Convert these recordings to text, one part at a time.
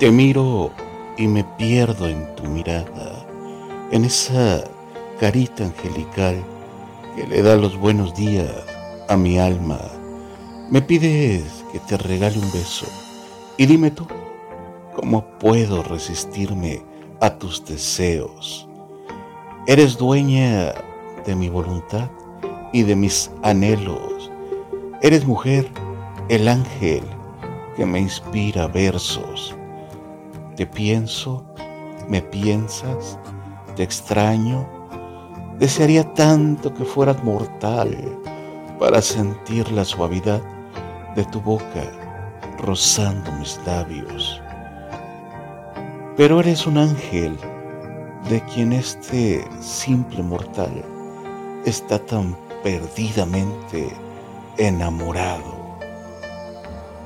Te miro y me pierdo en tu mirada, en esa carita angelical que le da los buenos días a mi alma. Me pides que te regale un beso y dime tú, ¿cómo puedo resistirme a tus deseos? Eres dueña de mi voluntad y de mis anhelos. Eres mujer, el ángel que me inspira versos. Te pienso, me piensas, te extraño. Desearía tanto que fueras mortal para sentir la suavidad de tu boca rozando mis labios. Pero eres un ángel de quien este simple mortal está tan perdidamente enamorado.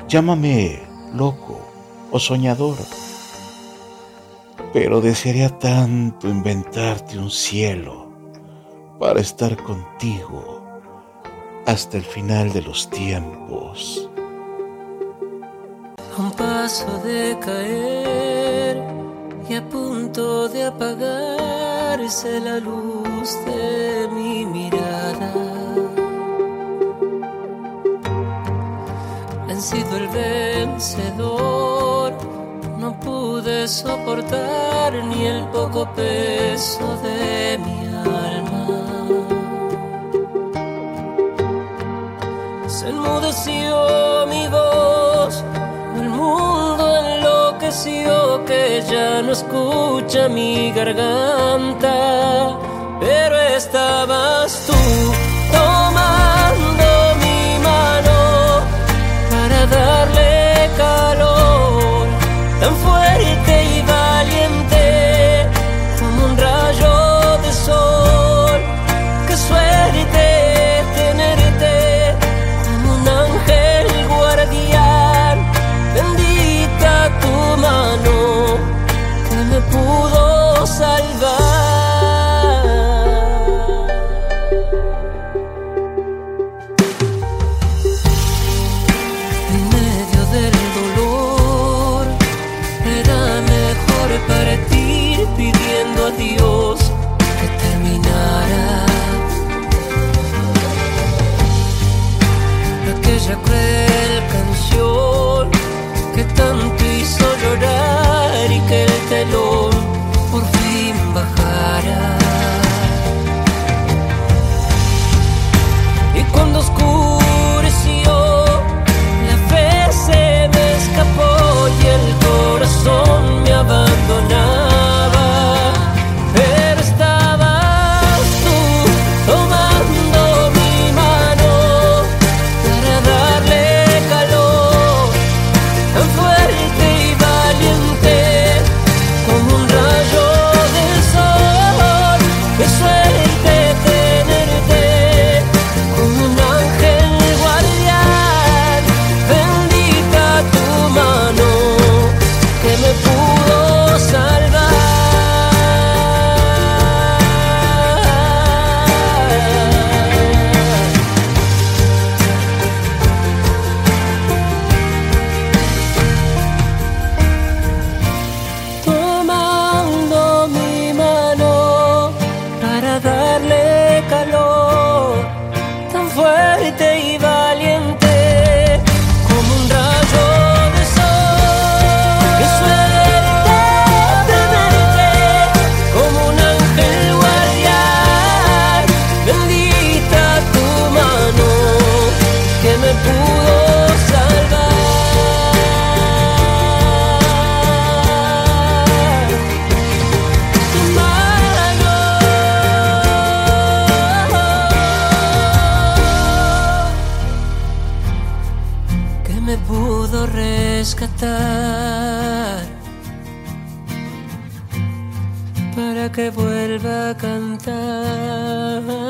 Llámame loco o soñador, pero desearía tanto inventarte un cielo para estar contigo hasta el final de los tiempos. A un paso de caer y a punto de apagarse la luz de mi mirada. Vencido el vencedor, no pude soportar ni el poco peso de mi alma. Se enmudeció mi voz, el mundo enloqueció que ya no escucha mi garganta, pero estabas tú pidiendo a Dios me pudo rescatar para que vuelva a cantar.